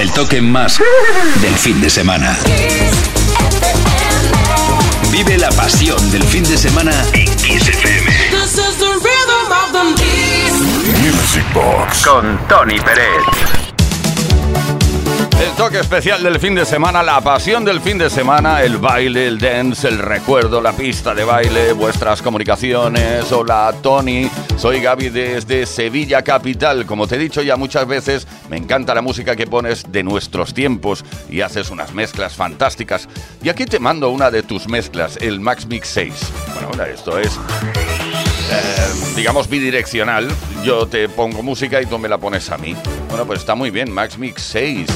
El toque más del fin de semana. Vive la pasión del fin de semana en Kiss FM. Music Box con Tony Pérez. El toque especial del fin de semana, la pasión del fin de semana, el baile, el dance, el recuerdo, la pista de baile, vuestras comunicaciones. Hola Tony, soy Gaby desde Sevilla Capital. Como te he dicho ya muchas veces, me encanta la música que pones de nuestros tiempos y haces unas mezclas fantásticas. Y aquí te mando una de tus mezclas, el Max Mix 6. Bueno, esto es eh, digamos, bidireccional. Yo te pongo música y tú me la pones a mí. Bueno, pues está muy bien, Max Mix 6.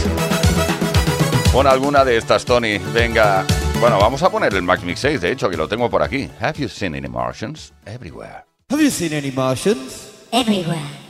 Pon alguna de estas, Tony. Venga. Bueno, vamos a poner el Max Mix 6, de hecho, que lo tengo por aquí. Have you seen any Martians? Everywhere. Have you seen any Martians? Everywhere.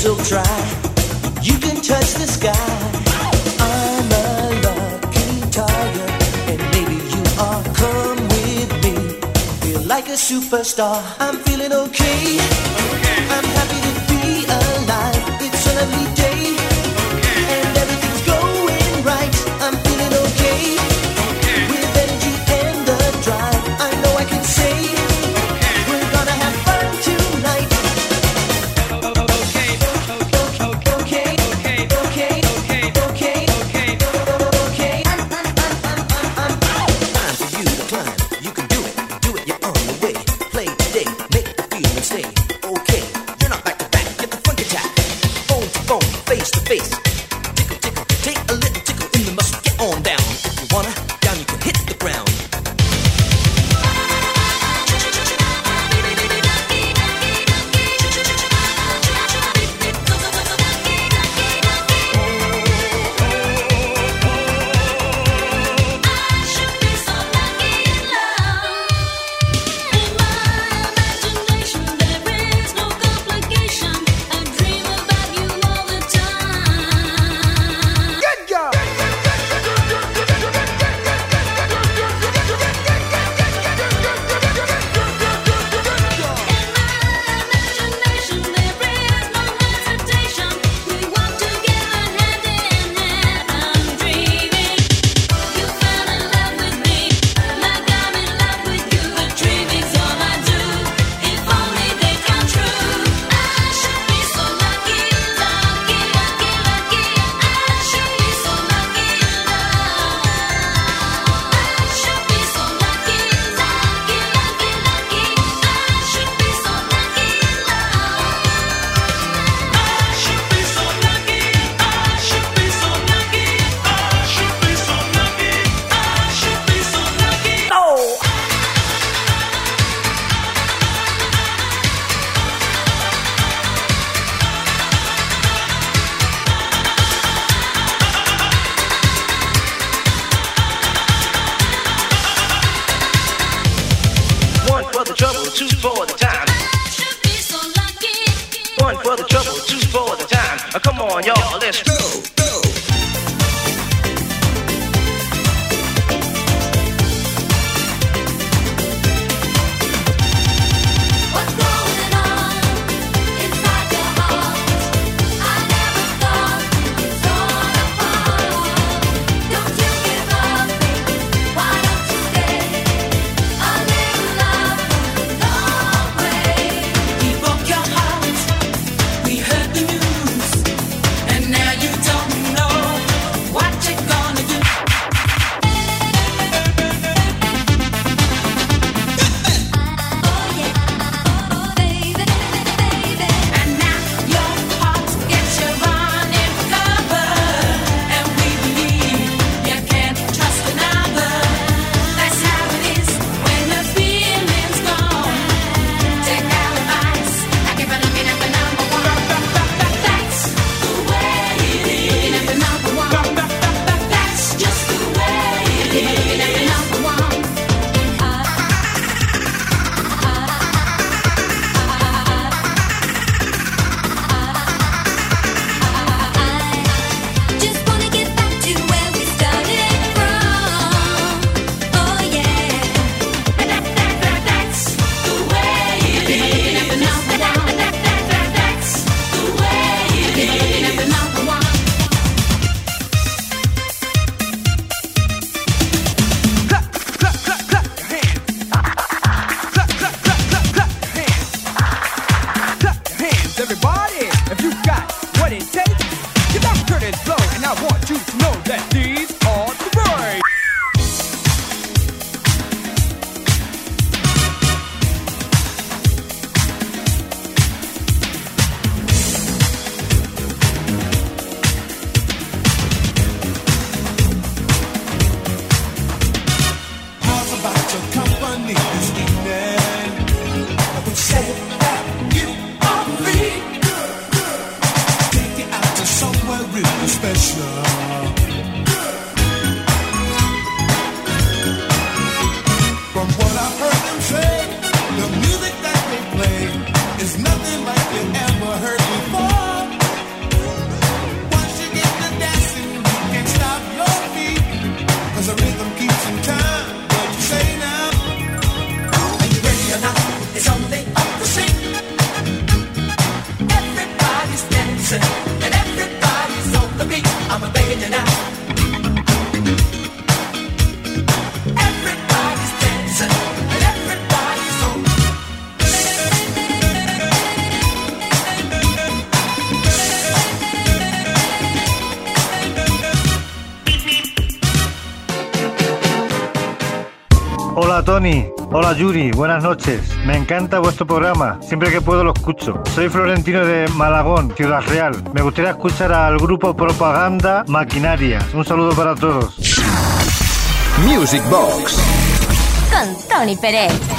so try, You can touch the sky. I'm a lucky tiger, and maybe you are. Come with me. Feel like a superstar. I'm feeling okay. okay. I'm happy. Yuri, buenas noches. Me encanta vuestro programa, siempre que puedo lo escucho. Soy Florentino de Malagón, Ciudad Real. Me gustaría escuchar al grupo Propaganda Maquinaria. Un saludo para todos. Music Box. Con Tony Pérez.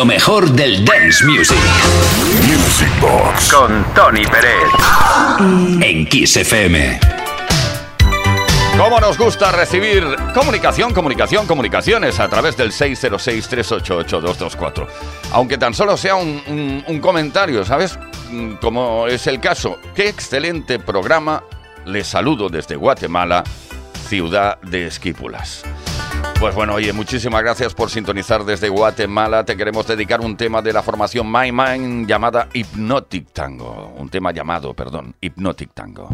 Lo mejor del dance music. Music Box. Con Tony Pérez. En Kiss FM. ¿Cómo nos gusta recibir comunicación, comunicación, comunicaciones a través del 606-388-224? Aunque tan solo sea un, un- un comentario, ¿sabes? Mm, Como es el caso. Qué excelente programa. Les saludo desde Guatemala, ciudad de Esquípulas. Pues bueno, oye, muchísimas gracias por sintonizar desde Guatemala. Te queremos dedicar un tema de la formación My Mind llamada Hypnotic Tango. Un tema llamado, perdón, Hypnotic Tango.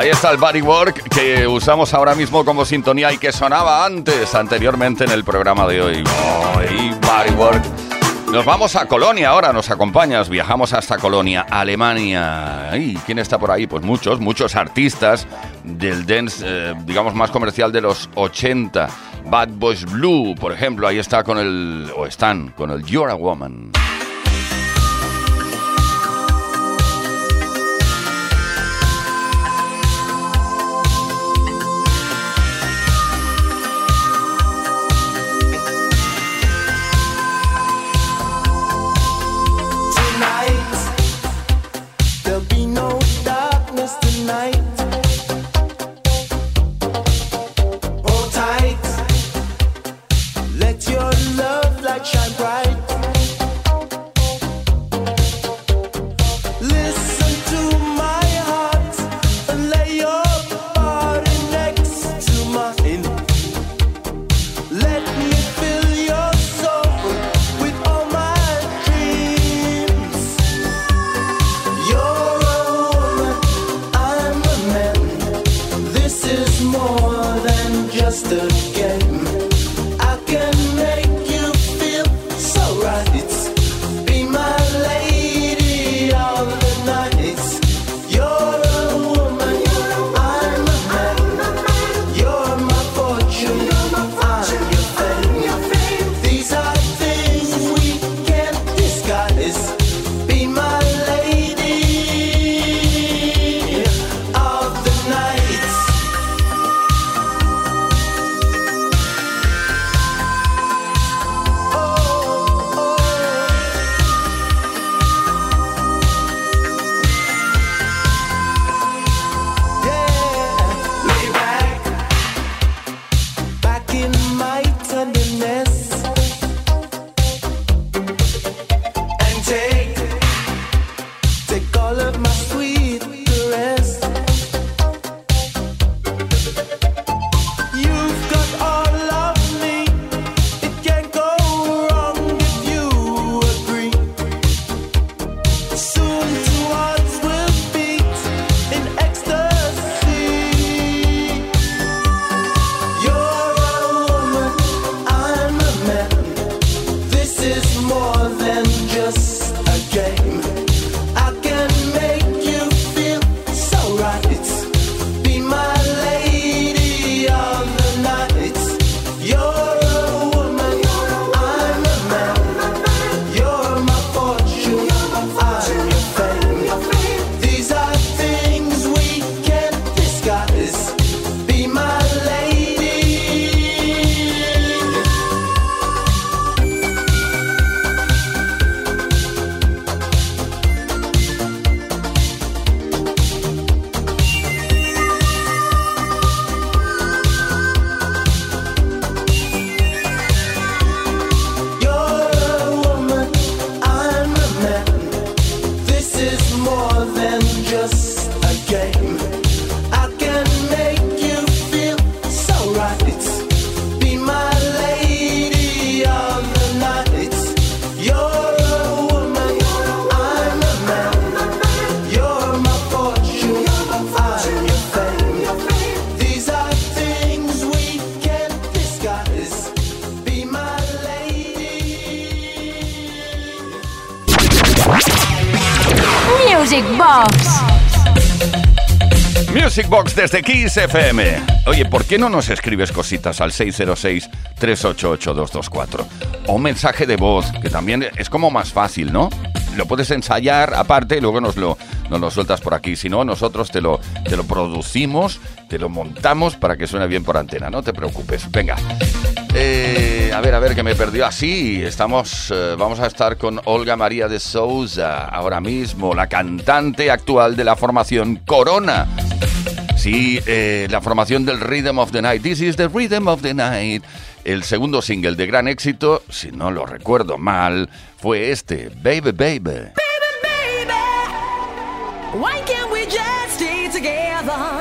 Ahí está el Bodywork que usamos ahora mismo como sintonía y que sonaba antes, anteriormente en el programa de hoy. Oh, y Bodywork. Nos vamos a Colonia ahora, nos acompañas, viajamos hasta Colonia, Alemania. ¿Y quién está por ahí? Pues muchos, muchos artistas del dance, eh, digamos, más comercial de los 80. Bad Boys Blue, por ejemplo, ahí está con el, o están con el You're a Woman. Desde Kiss. Oye, ¿por qué no nos escribes cositas al 606-388-224? O un mensaje de voz, que también es como más fácil, ¿no? Lo puedes ensayar aparte y luego nos lo, nos lo sueltas por aquí. Si no, nosotros te lo, te lo producimos, te lo montamos para que suene bien por antena. No te preocupes. Venga. Eh, a ver, a ver, que me perdió así. Estamos, eh, vamos a estar con Olga María de Souza ahora mismo, la cantante actual de la formación Corona. Sí, eh, la formación del Rhythm of the Night. This is the Rhythm of the Night. El segundo single de gran éxito, si no lo recuerdo mal, fue este, Baby Baby. Why can't we just stay together?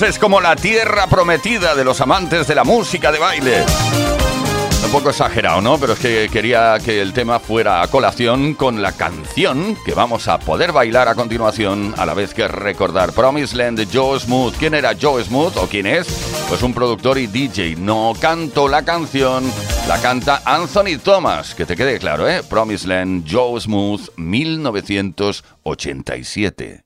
Es como la tierra prometida de los amantes de la música de baile. Un poco exagerado, ¿no? Pero es que quería que el tema fuera a colación con la canción que vamos a poder bailar a continuación, a la vez que recordar Promised Land de Joe Smooth. ¿Quién era Joe Smooth o quién es? Pues un productor y DJ. No canto la canción, la canta Anthony Thomas. Que te quede claro, ¿eh? Promised Land, Joe Smooth, 1987.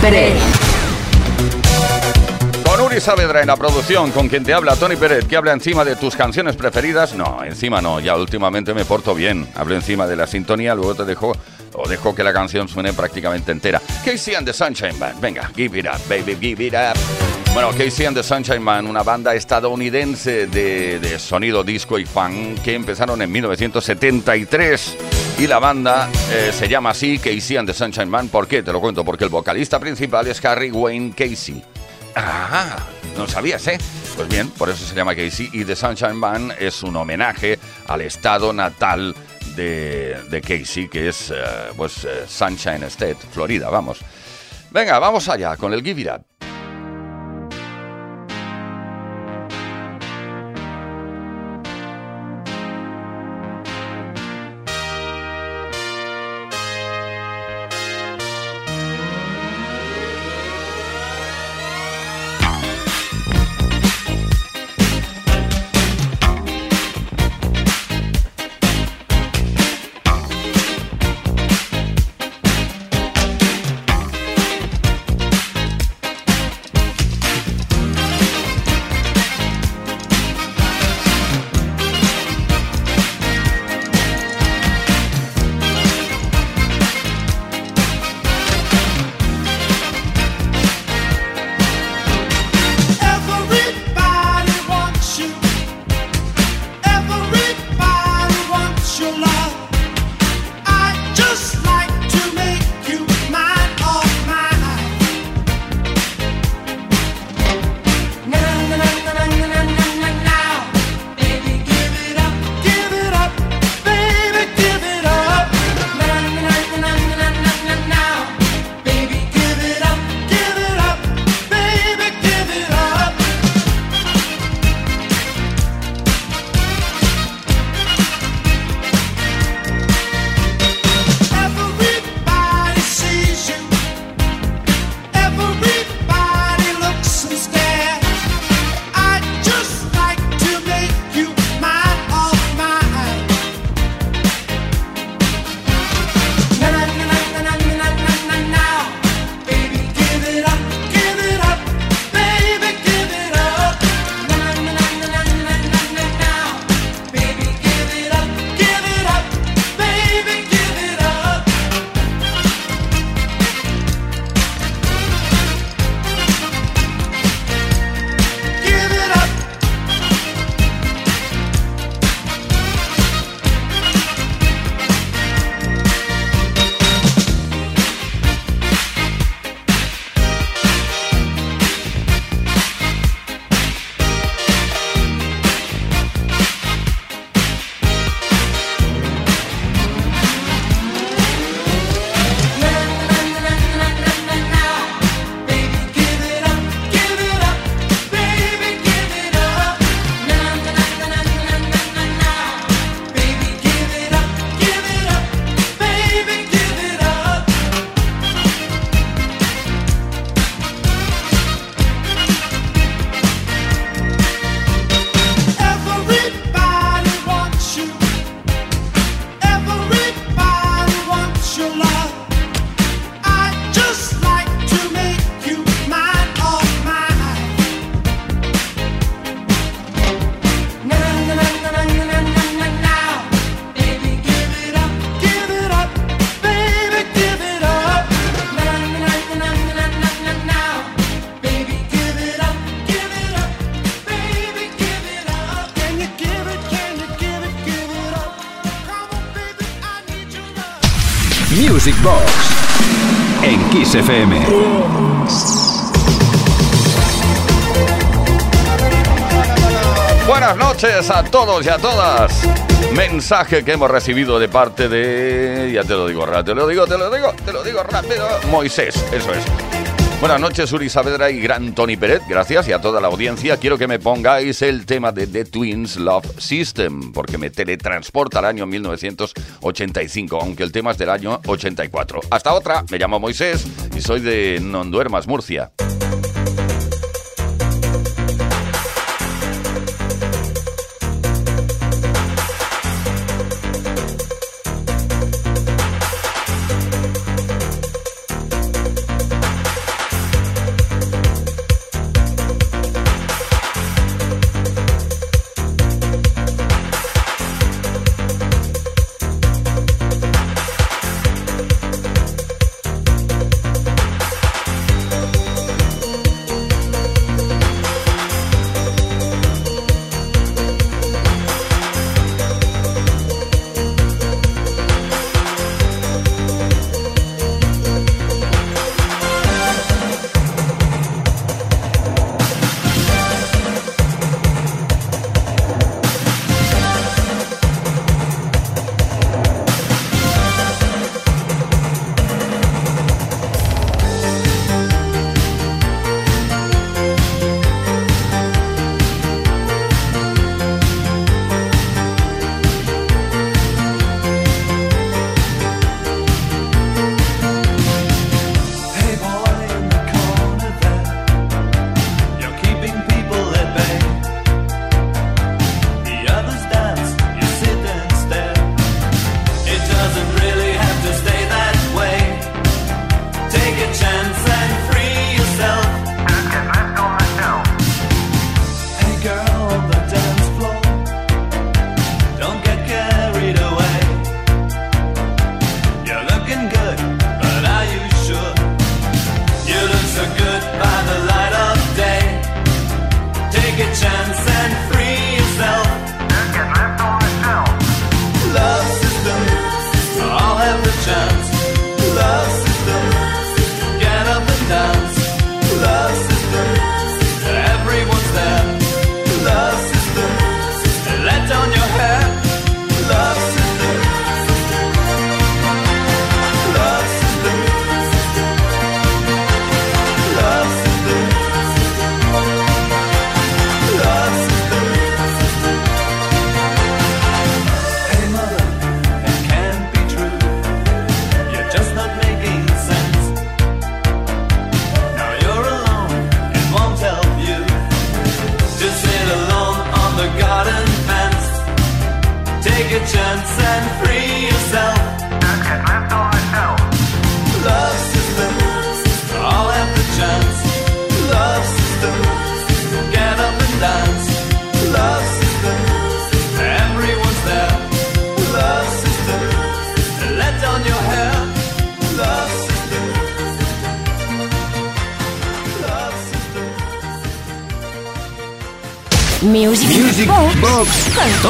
Pérez. Con Uri Saavedra en la producción, con quien te habla Tony Pérez, que habla encima de tus canciones preferidas. No, encima no, ya últimamente me porto bien. Hablo encima de la sintonía, luego te dejo o dejo que la canción suene prácticamente entera. Casey and the Sunshine Band, venga, give it up, baby, give it up. Bueno, Casey and the Sunshine Band, una banda estadounidense de, de sonido disco y funk que empezaron en 1973. Y la banda eh, se llama así, Casey and the Sunshine Band. ¿Por qué? Te lo cuento, porque el vocalista principal es Harry Wayne Casey. Ah, no sabías, ¿eh? Pues bien, por eso se llama Casey. Y The Sunshine Band es un homenaje al estado natal de, de Casey, que es, eh, pues, eh, Sunshine State, Florida, vamos. Venga, vamos allá con el Give It Up. Buenas noches a todos y a todas. Mensaje que hemos recibido de parte de. Ya te lo digo rápido, te lo digo, te lo digo, te lo digo rápido. Moisés, eso es. Buenas noches, Uri Saavedra y gran Tony Peret. Gracias y a toda la audiencia. Quiero que me pongáis el tema de The Twins Love System, porque me teletransporta al año 1985, aunque el tema es del año 84. Hasta otra, me llamo Moisés y soy de Nonduermas, Murcia.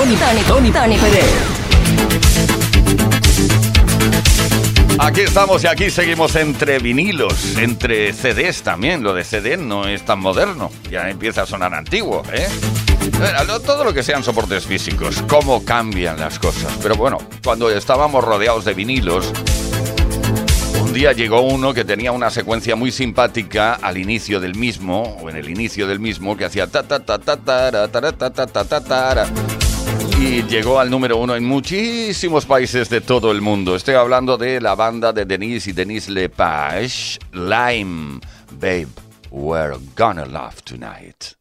Tony, Tony, Tony, Tony Pérez. Aquí estamos y aquí seguimos entre vinilos, entre CDs también. Lo de CD no es tan moderno, ya empieza a sonar antiguo, ¿eh? Todo lo que sean soportes físicos, cómo cambian las cosas. Pero bueno, cuando estábamos rodeados de vinilos, un día llegó uno que tenía una secuencia muy simpática al inicio del mismo, o en el inicio del mismo, que hacía ta ta ta ta tara, tara, ta ta ta ta tara. Y llegó al número uno en muchísimos países de todo el mundo. Estoy hablando de la banda de Denise y Denise Lepage, Lime. Babe, we're gonna love tonight.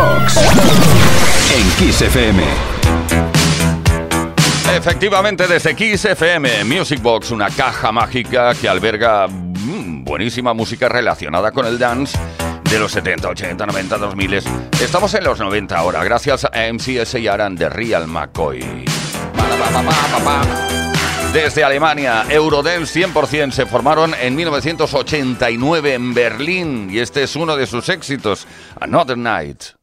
En Kiss FM. Efectivamente, desde Kiss FM, Music Box, una caja mágica que alberga mm, buenísima música relacionada con el dance de los 70, 80, 90, 2000. Estamos en los 90 ahora, gracias a MCS y Aran de Real McCoy. Desde Alemania, Eurodance 100% se formaron en 1989 en Berlín y este es uno de sus éxitos, Another Night.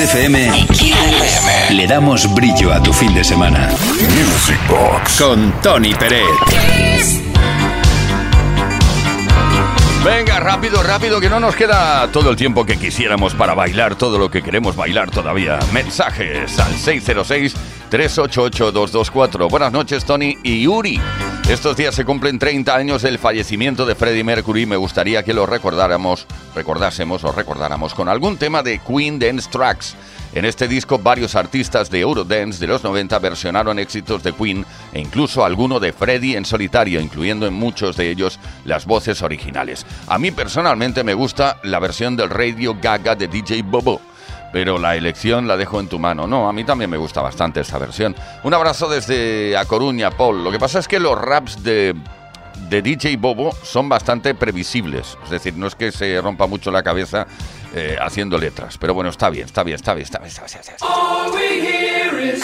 Of. En Kiss FM le damos brillo a tu fin de semana. Music Box. Con Tony Peret. Venga, rápido, rápido, que no nos queda todo el tiempo que quisiéramos para bailar todo lo que queremos bailar todavía. Mensajes al 606-388-224. Buenas noches, Tony y Yuri. Estos días se cumplen 30 años del fallecimiento de Freddie Mercury. Me gustaría que lo recordáramos, recordásemos o recordáramos con algún tema de Queen Dance Tracks. En este disco varios artistas de Eurodance de los 90 versionaron éxitos de Queen e incluso alguno de Freddie en solitario, incluyendo en muchos de ellos las voces originales. A mí personalmente me gusta la versión del Radio Gaga de DJ Bobo. Pero la elección la dejo en tu mano. No, a mí también me gusta bastante esta versión. Un abrazo desde A Coruña, Paul. Lo que pasa es que los raps de, de DJ Bobo son bastante previsibles. Es decir, no es que se rompa mucho la cabeza eh, haciendo letras. Pero bueno, está bien, está bien, está bien, está bien. Está bien, está bien. All we hear is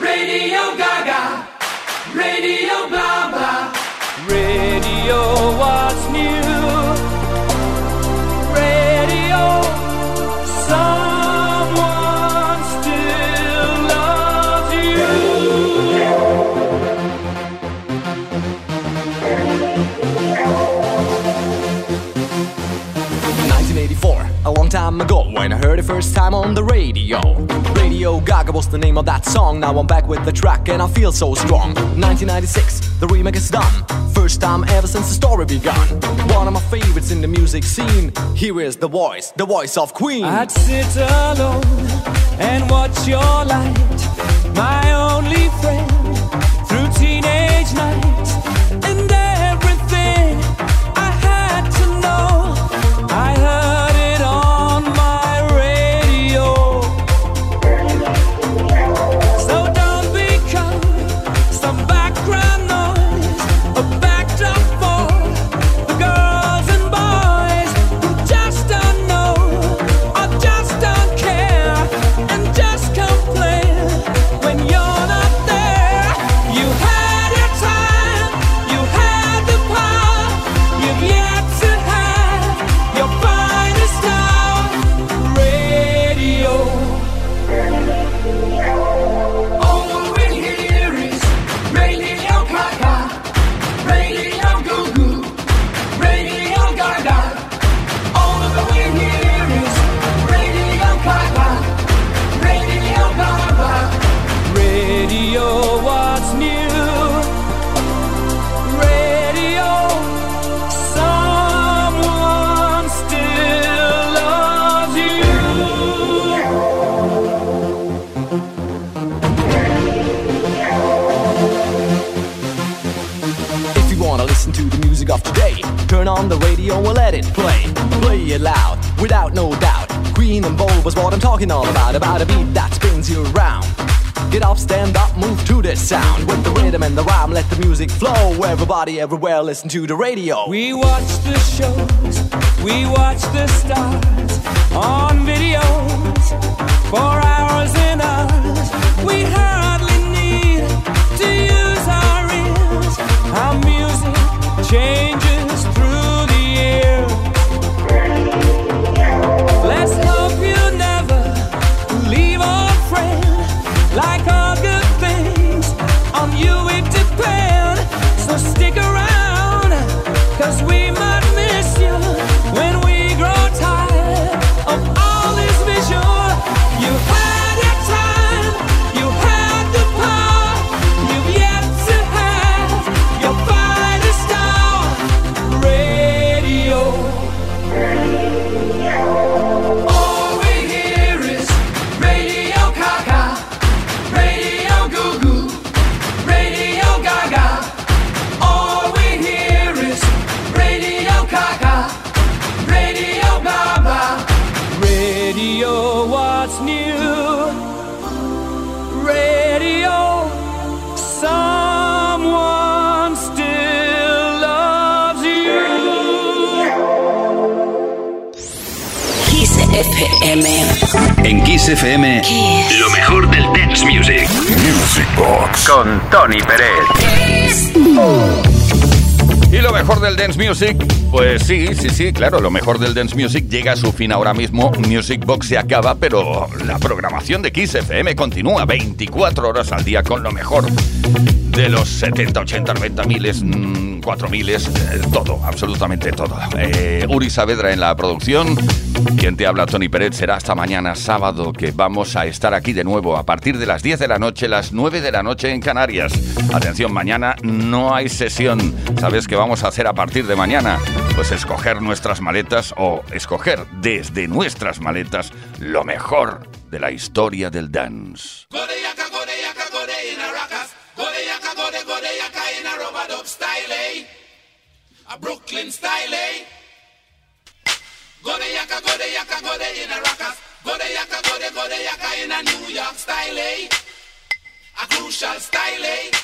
Radio Gaga, Radio blah. Radio what's new. Time ago when I heard it first time on the radio. Radio Gaga was the name of that song. Now I'm back with the track and I feel so strong. 1996, the remake is done. First time ever since the story begun. One of my favorites in the music scene. Here is the voice, the voice of Queen. I'd sit alone and watch your light, my only friend, through teenage nights Everywhere, listen to the radio. We watch the shows, we watch the stars on videos for hours and hours. Pues sí, sí, sí, claro, lo mejor del dance music llega a su fin ahora mismo. Music Box se acaba, pero la programación de Kiss FM continúa 24 horas al día con lo mejor de los 70, 80, 90 miles, mm, 4 miles, eh, todo, absolutamente todo. Eh, Uri Saavedra en la producción, quien te habla Tony Pérez, será hasta mañana sábado que vamos a estar aquí de nuevo a partir de las 10 de la noche, las 9 de la noche en Canarias. Atención, mañana no hay sesión. ¿Sabes qué vamos a hacer a partir de mañana? Pues escoger nuestras maletas o escoger desde nuestras maletas lo mejor de la historia del dance. Go de style, eh? A crucial style, eh?